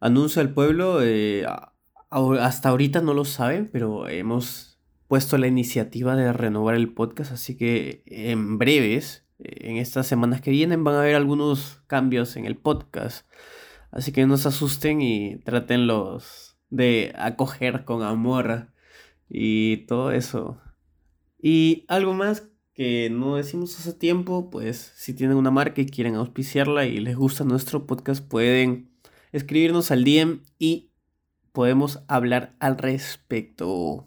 Anuncio al pueblo, eh, hasta ahorita no lo saben, pero hemos puesto la iniciativa de renovar el podcast, así que en breves, en estas semanas que vienen, van a haber algunos cambios en el podcast. Así que no se asusten y tratenlos de acoger con amor y todo eso. Y algo más que no decimos hace tiempo, pues si tienen una marca y quieren auspiciarla y les gusta nuestro podcast, pueden escribirnos al DM y podemos hablar al respecto.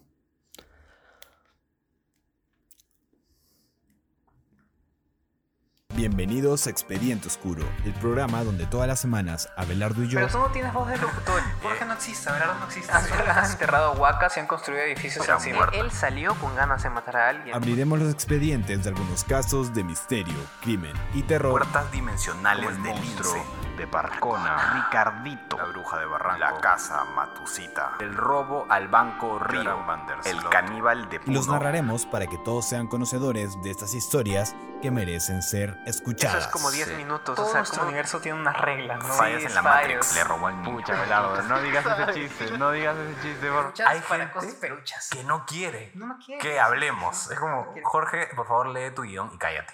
Bienvenidos a Expediente Oscuro, el programa donde todas las semanas Abelardo y yo. Pero tú no tienes voz de locutor. Jorge no existe, Abelardo no existe. Han enterrado huacas y han construido edificios encima. Él salió con ganas de matar a alguien. Abriremos los expedientes de algunos casos de misterio, crimen y terror. Puertas dimensionales del lince de Parcona, Ricardito, la bruja de Barranco, la casa Matusita, el robo al banco Río, el caníbal de Puno. Los narraremos para que todos sean conocedores de estas historias que merecen ser escuchadas. Eso es como 10 minutos. Todo o sea, nuestro universo tiene unas reglas, ¿no? Fallas en la Matrix, le robó al niño. Pucha, no digas ese chiste, no digas ese chiste. Por... Hay gente que no quiere no quiere. que hablemos. Es como, Jorge, por favor, lee tu guion y cállate.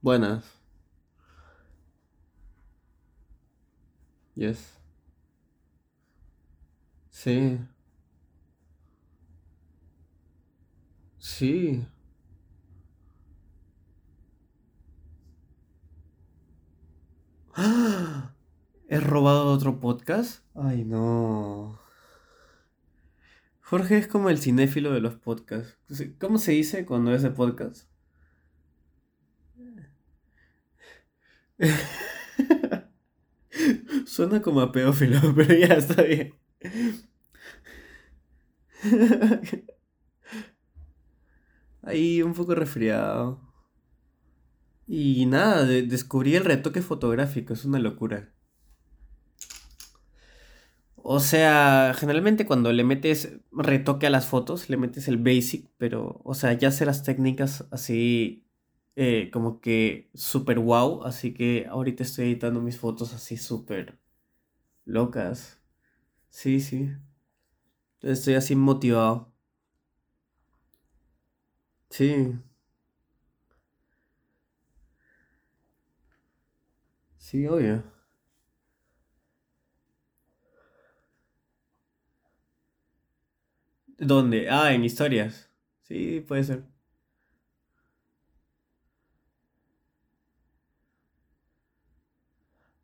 Buenas. Yes. Sí. Sí. ¡Ah! ¿He robado otro podcast? Ay, no. Jorge es como el cinéfilo de los podcasts. ¿Cómo se dice cuando es de podcast? Suena como a pedófilo, pero ya está bien. Ahí un poco resfriado. Y nada, descubrí el retoque fotográfico, es una locura. O sea, generalmente cuando le metes retoque a las fotos, le metes el basic, pero, o sea, ya sé las técnicas así eh, como que super wow, así que ahorita estoy editando mis fotos así súper locas. Sí, sí. Estoy así motivado. Sí. Sí, obvio. ¿Dónde? Ah, en historias. Sí, puede ser.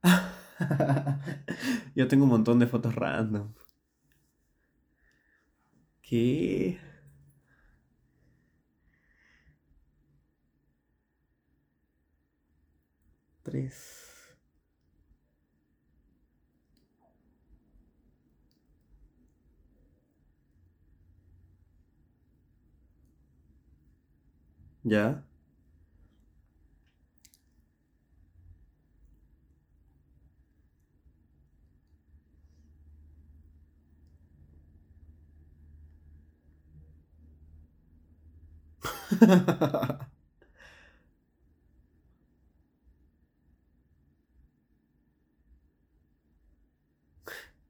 Yo tengo un montón de fotos random. ¿Qué? Tres. ¿Ya?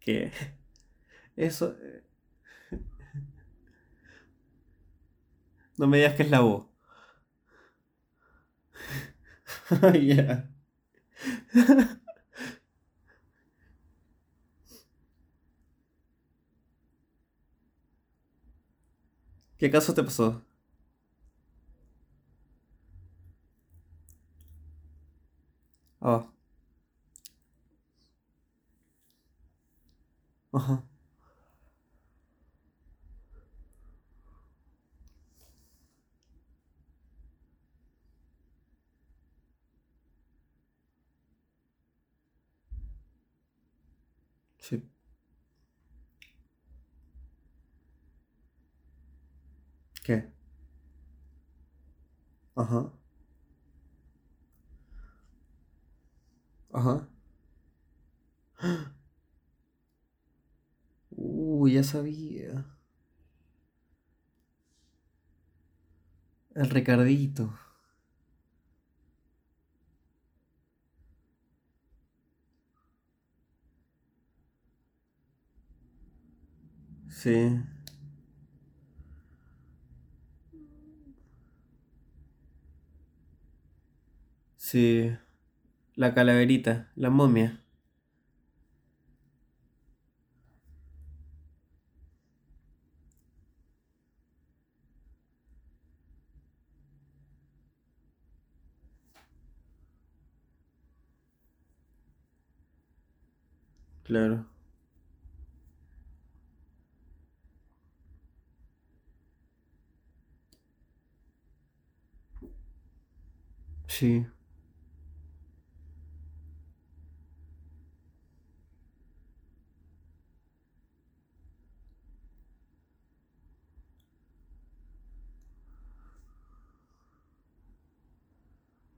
¿Qué? Eso... Eh, no me digas que es la voz. Ya. ¿Qué caso te pasó? Ah. Ajá. Sí. ¿Qué? Ajá. Ajá. Uh, ya sabía. El Ricardito. Sí. Sí. La calaverita, la momia. Claro. Sí,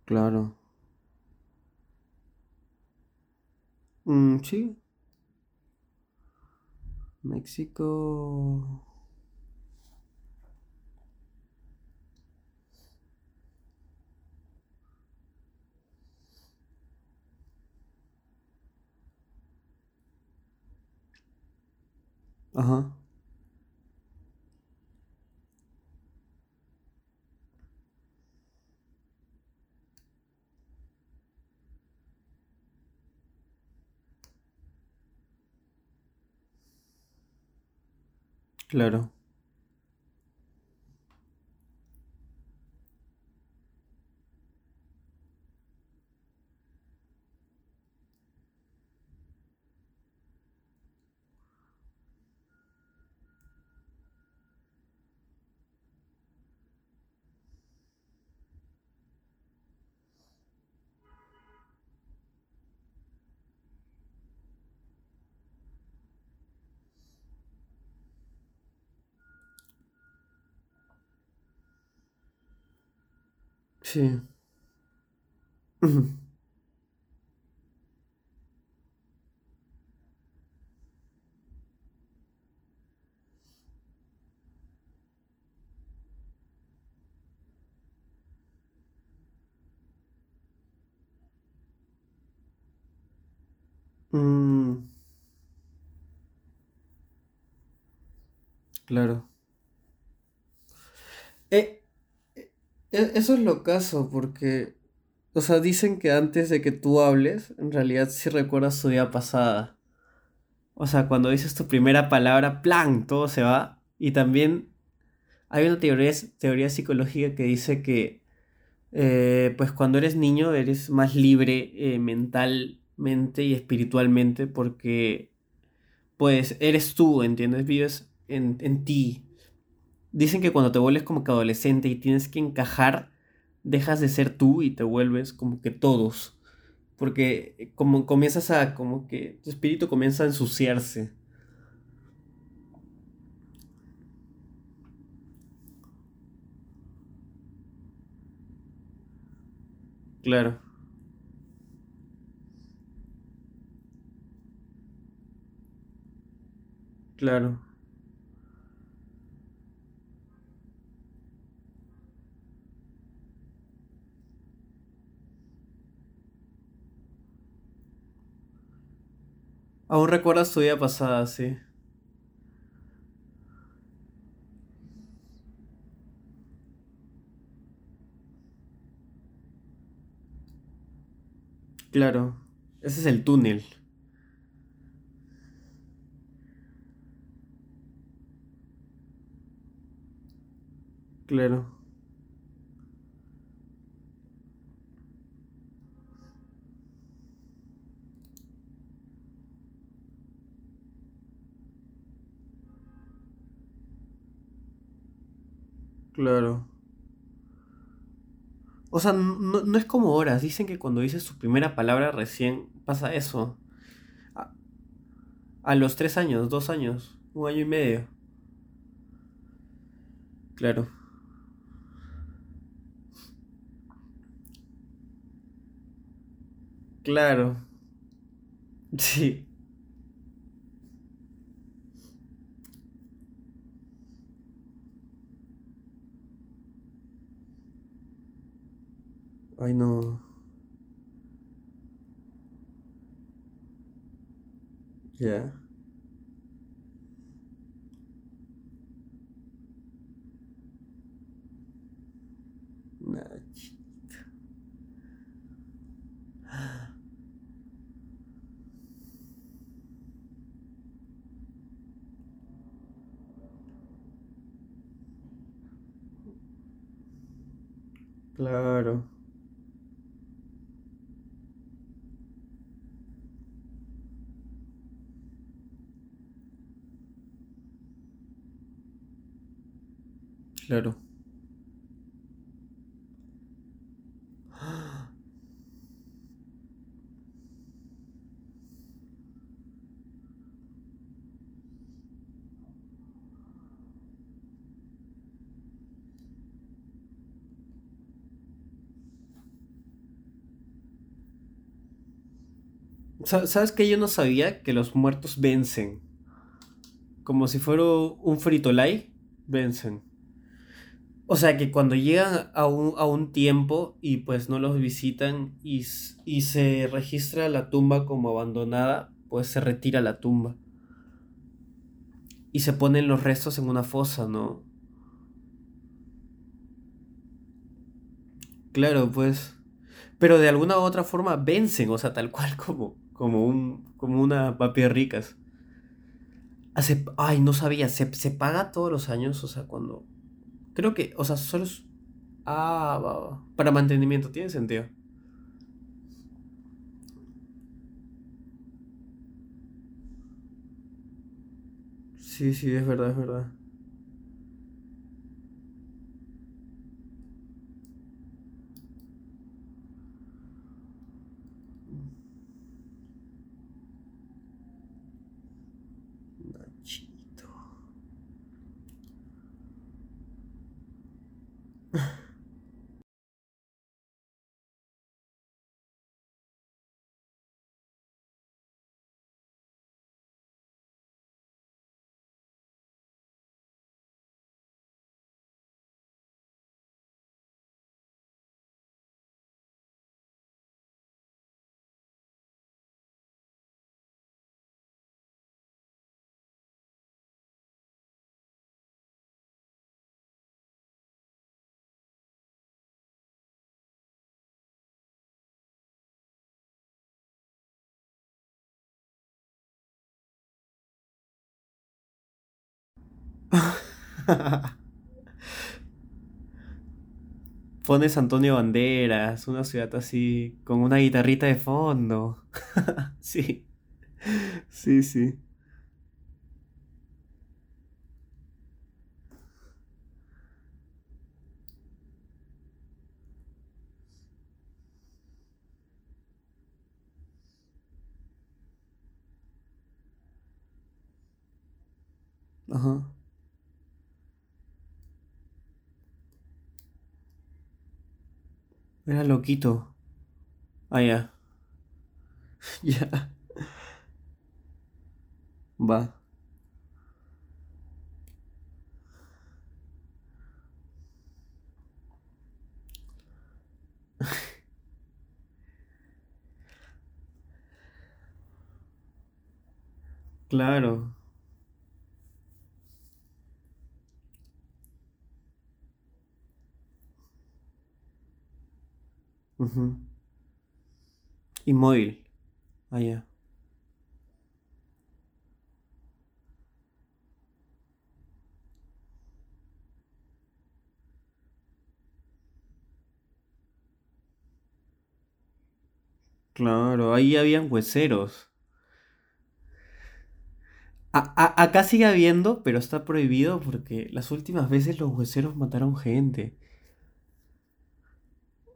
claro. Mm, sí, México. Ajá, claro. Sí. Ujú. Mm, claro. Eh, eso es lo caso, porque, o sea, dicen que antes de que tú hables, en realidad sí recuerdas tu vida pasada. O sea, cuando dices tu primera palabra, ¡plan! Todo se va. Y también hay una teoría, teoría psicológica que dice que, eh, pues cuando eres niño eres más libre eh, mentalmente y espiritualmente porque, pues, eres tú, ¿entiendes? Vives en, en ti. Dicen que cuando te vuelves como que adolescente y tienes que encajar, dejas de ser tú y te vuelves como que todos. Porque eh, como comienzas a, como que tu espíritu comienza a ensuciarse. Claro, claro, Aún recuerdas tu vida pasada, sí. Claro. Ese es el túnel. Claro, claro. O sea, no, no es como horas. Dicen que cuando dices tu primera palabra recién pasa eso. A, a los tres años, dos años, un año y medio. Claro, claro. Sí. Ay, no. Ya. Yeah. Nachita. Claro. Claro. Sa- ¿Sabes que yo no sabía que los muertos vencen? Como si fuera un fritolay, vencen. O sea que cuando llegan a un, a un tiempo y pues no los visitan y, y se registra la tumba como abandonada, pues se retira la tumba. Y se ponen los restos en una fosa, ¿no? Claro, pues. Pero de alguna u otra forma vencen, o sea, tal cual como, como un, como una papi ricas. Hace, ay, no sabía, se, se paga todos los años, o sea, cuando. Creo que, o sea, solo. Ah, va, va. Para mantenimiento, tiene sentido. Sí, sí, es verdad, es verdad. Pones Antonio Banderas, una ciudad así, con una guitarrita de fondo. Sí, sí, sí. Ajá. Era loquito. Ah, ya. Ya. Va. Claro. Ujú. Inmóvil. Ah, ya. Claro, ahí habían hueseros. A- a- acá sigue habiendo, pero está prohibido porque las últimas veces los hueseros mataron gente.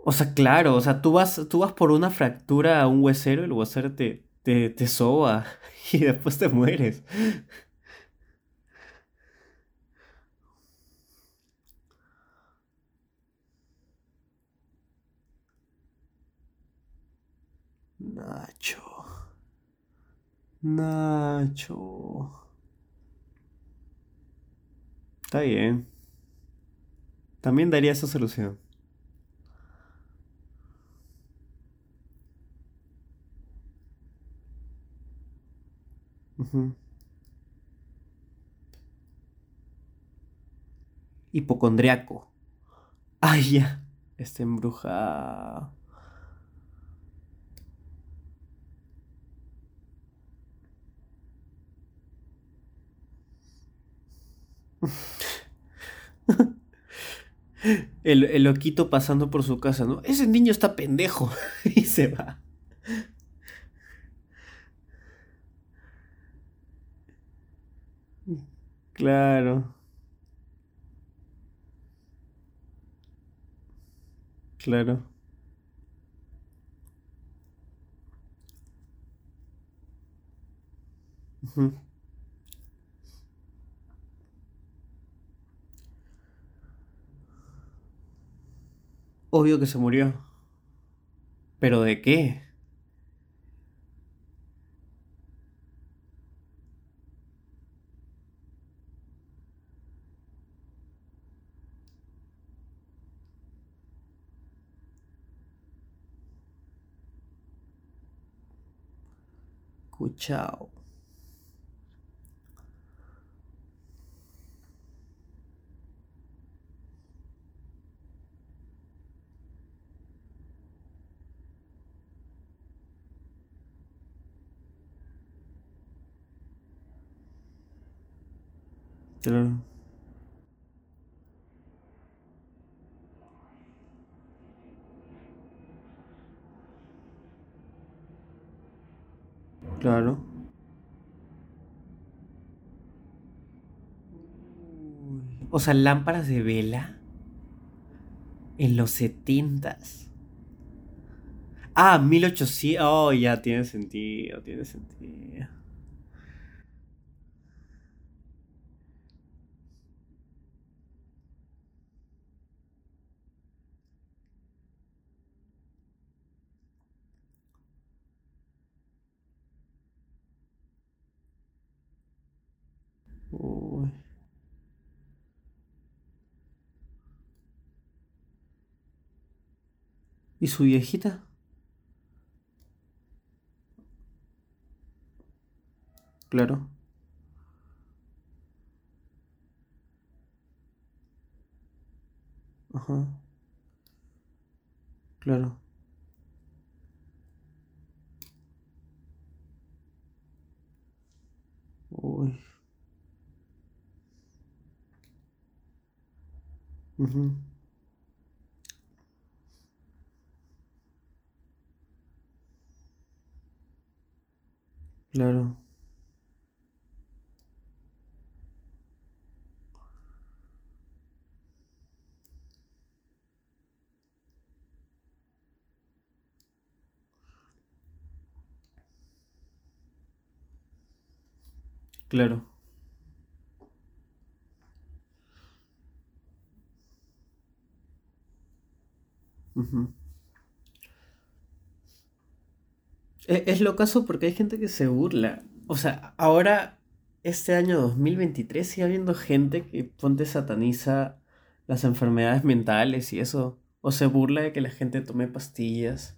O sea, claro, o sea, tú vas, tú vas por una fractura a un huesero, el huesero te, te, te soba y después te mueres. Nacho. Nacho. Está bien. También daría esa solución. Hipocondriaco. Ay, ya. Está embrujado. El, el, loquito pasando por su casa, ¿no? Ese niño está pendejo y se va. Claro. Claro. Obvio que se murió. ¿Pero de qué? Cuchao. Claro. Claro. O sea, lámparas de vela en los setentas. Ah, 1800. Oh, ya tiene sentido, tiene sentido. Uy. ¿Y su viejita? Claro. Ajá. Claro. Uy. Claro. Claro. Ujú. E- Es lo caso porque hay gente que se burla. O sea, ahora, este año 2023, sigue habiendo gente que ponte sataniza las enfermedades mentales y eso. O se burla de que la gente tome pastillas.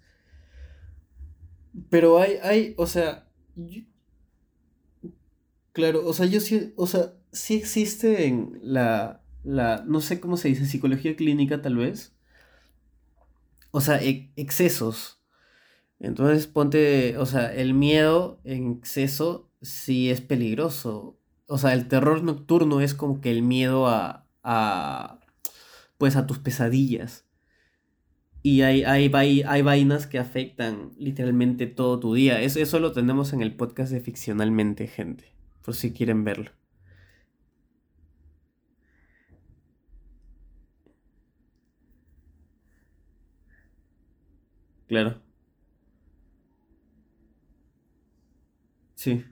Pero hay, hay, o sea, claro, o sea, yo sí, o sea, sí existe en la, la, no sé cómo se dice, psicología clínica tal vez. O sea, e- excesos. Entonces ponte, o sea, el miedo en exceso sí es peligroso. O sea, el terror nocturno es como que el miedo a, a pues a tus pesadillas. Y hay, hay, hay vainas que afectan literalmente todo tu día. Eso, eso lo tenemos en el podcast de Ficcionalmente, gente. Por si quieren verlo. Claro. Sí.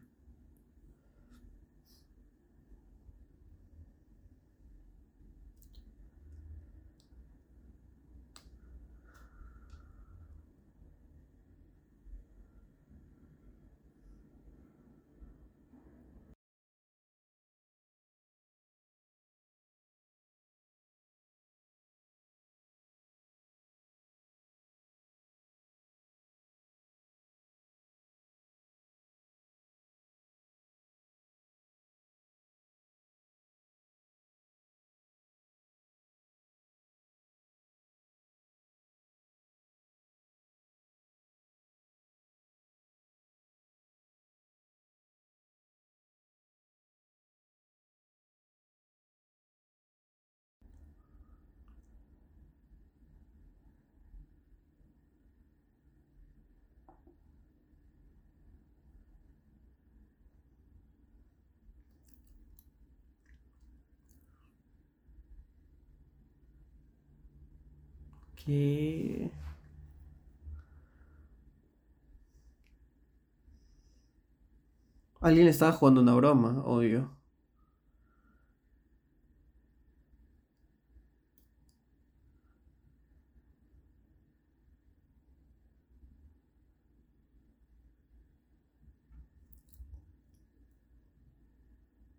Alguien estaba jugando una broma, obvio.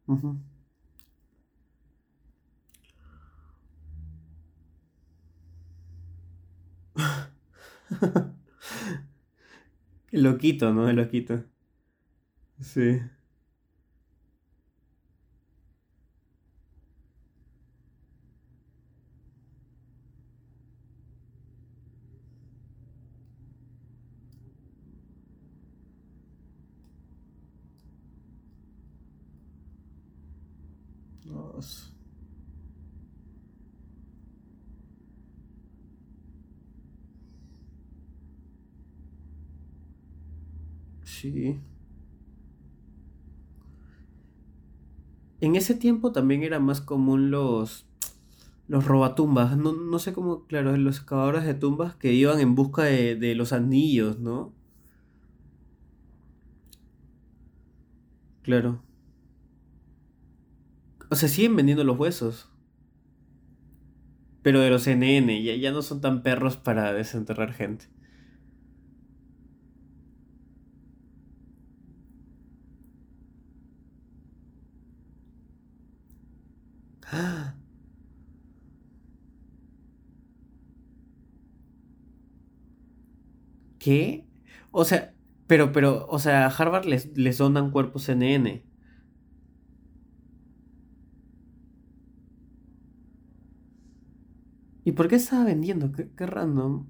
Ujú. El loquito, ¿no? El loquito. Sí. Nossa. Sí. En ese tiempo también era más común los, los robatumbas. No, no sé cómo, claro, los excavadores de tumbas que iban en busca de, de los anillos, ¿no? Claro. O sea, siguen vendiendo los huesos. Pero de los NN, ya, ya no son tan perros para desenterrar gente. ¿Qué? O sea, pero, pero, o sea, a Harvard les, les donan cuerpos NN. ¿Y por qué estaba vendiendo? Qué, qué random.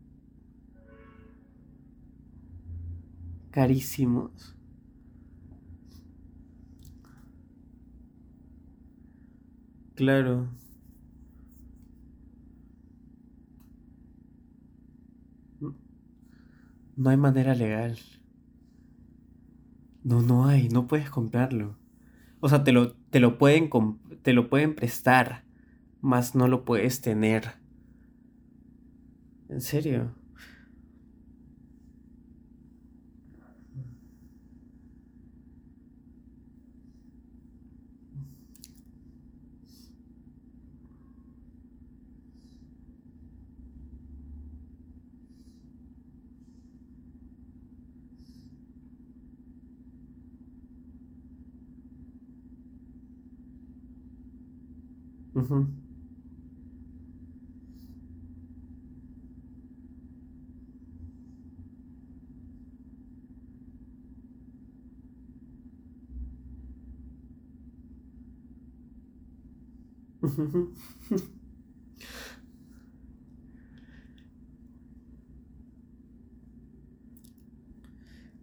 Carísimos. Claro. No hay manera legal. No, no hay, no puedes comprarlo. O sea, te lo, te lo pueden, te lo pueden prestar, mas no lo puedes tener. ¿En serio?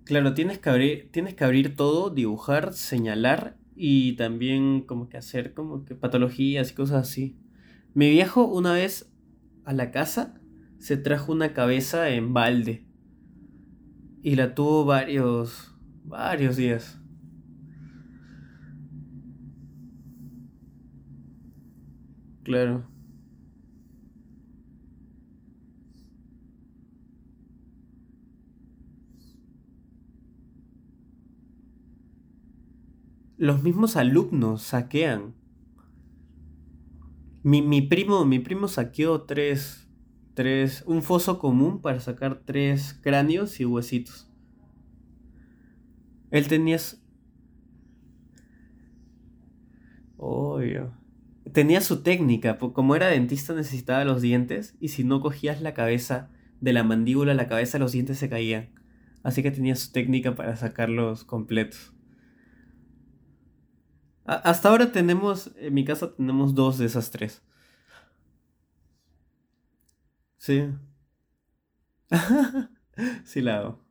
Claro, tienes que abrir, tienes que abrir todo, dibujar, señalar y también como que hacer como que patologías y cosas así. Mi viejo una vez a la casa se trajo una cabeza en balde y la tuvo varios, varios días. Claro. Los mismos alumnos saquean. Mi, mi primo, mi primo saqueó tres, tres, un foso común para sacar tres cráneos y huesitos. Él tenía, obvio, tenía su técnica, como era dentista necesitaba los dientes y si no cogías la cabeza de la mandíbula, la cabeza, los dientes se caían. Así que tenía su técnica para sacarlos completos. Hasta ahora tenemos, en mi casa tenemos dos de esas tres. Sí. Sí la hago.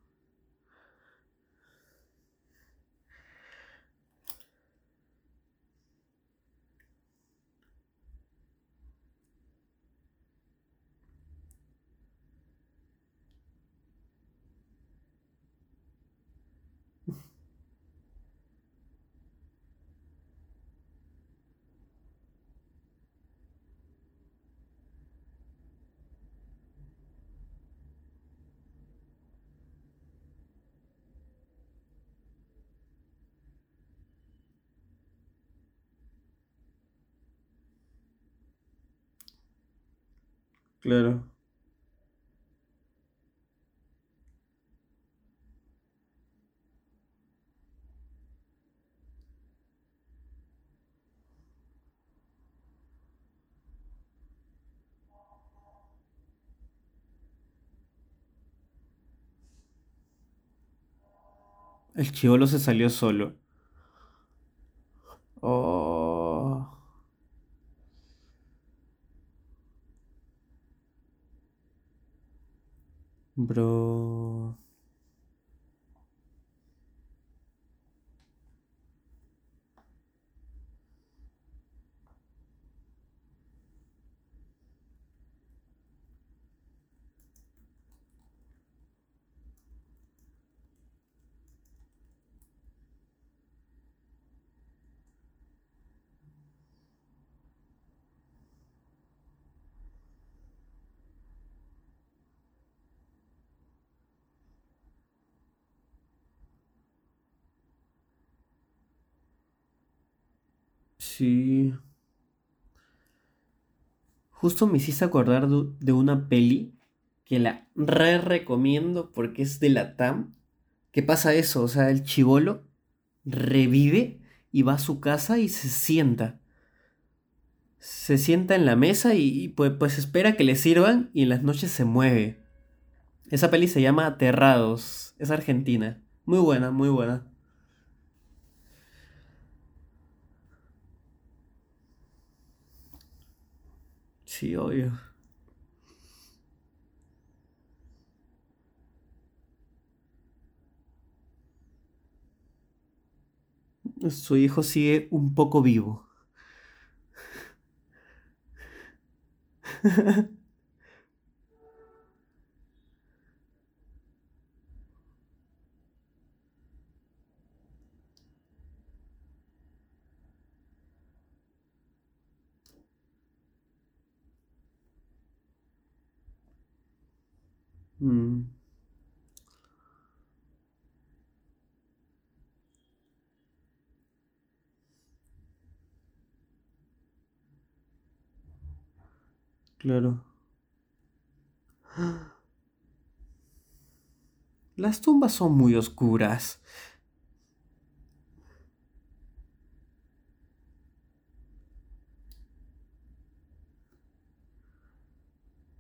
Claro. El chivolo se salió solo. Bro. Sí. Justo me hiciste acordar de, una peli que la re recomiendo porque es de la TAM. ¿Qué pasa eso? O sea, el chivolo revive y va a su casa y se sienta. Se sienta en la mesa y, pues espera que le sirvan y en las noches se mueve. Esa peli se llama Aterrados. Es argentina. Muy buena, muy buena. Sí, obvio. Su hijo sigue un poco vivo. Mm, claro. Las tumbas son muy oscuras.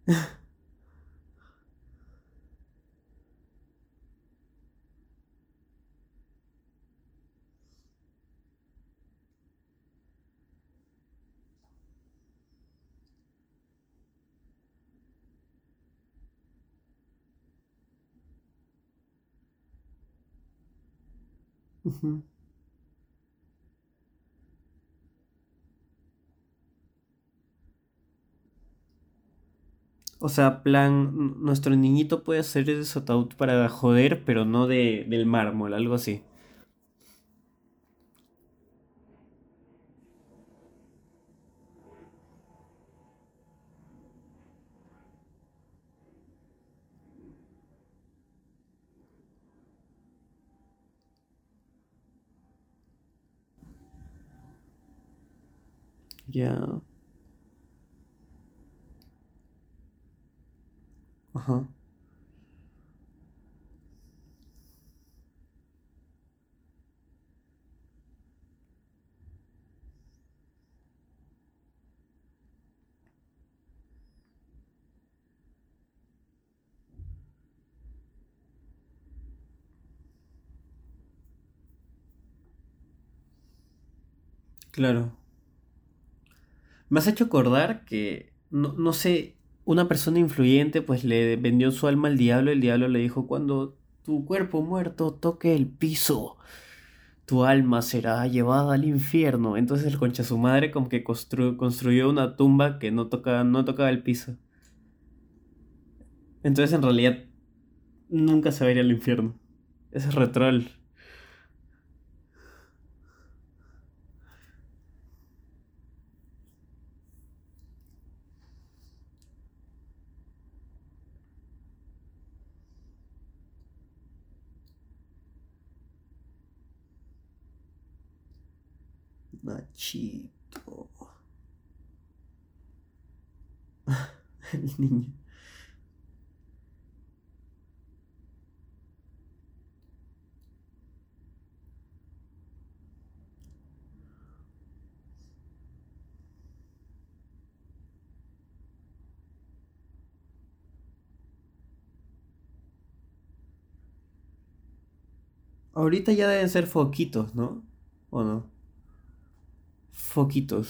O sea, plan, nuestro niñito puede hacer ese ataúd para joder, pero no de, del mármol, algo así. Ya. Ajá. Claro. Me has hecho acordar que, no, no sé, una persona influyente pues le vendió su alma al diablo. El diablo le dijo, cuando tu cuerpo muerto toque el piso, tu alma será llevada al infierno. Entonces el concha su madre como que constru- construyó una tumba que no toca, no tocaba el piso. Entonces en realidad nunca se va a ir al infierno. Ese es retroll. Nachito. El niño. Ahorita ya deben ser foquitos, ¿no? ¿O no? Foquitos.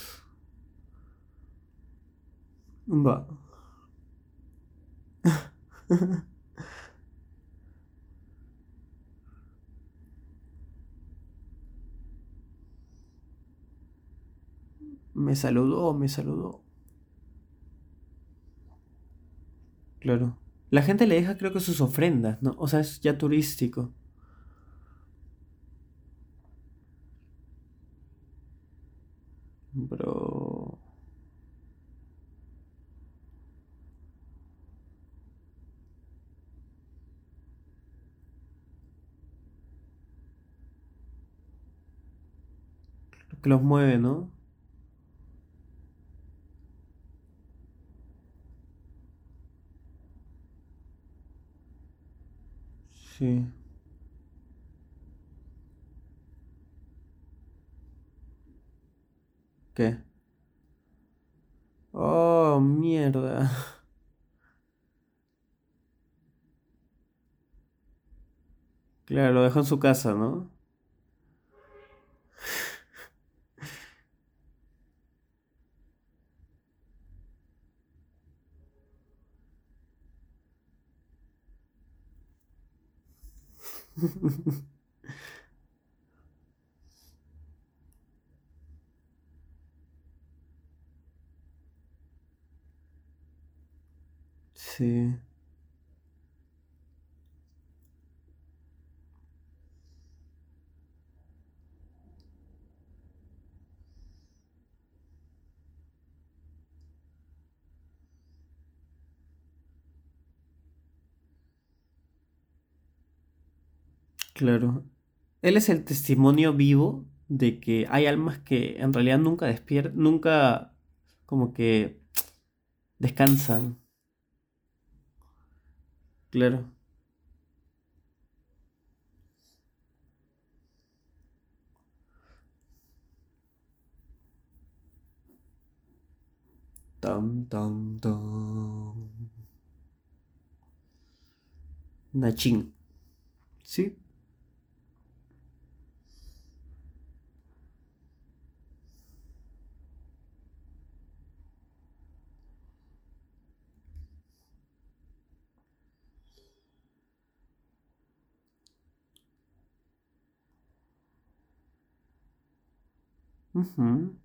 Va. Me saludó, me saludó. Claro. La gente le deja creo que sus ofrendas, ¿no? O sea, es ya turístico. Bro. Que los mueve, ¿no? Sí. Oh, mierda. Claro, lo dejó en su casa, ¿no? Sí, claro. Él es el testimonio vivo de que hay almas que en realidad nunca despiertan, nunca como que descansan. Claro. Tam, tam, tam. Nachín. ¿Sí? Ujú.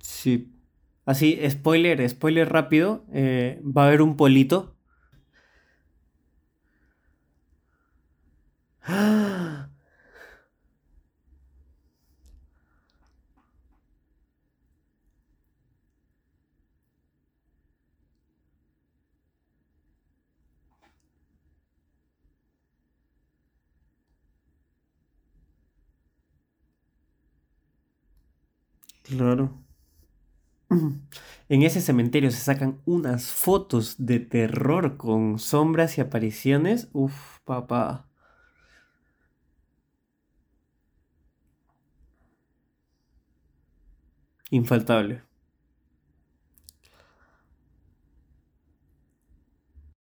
Sí. Así, spoiler, spoiler rápido. eh, va a haber un polito. Claro. En ese cementerio se sacan unas fotos de terror con sombras y apariciones. Uf, papá. Infaltable.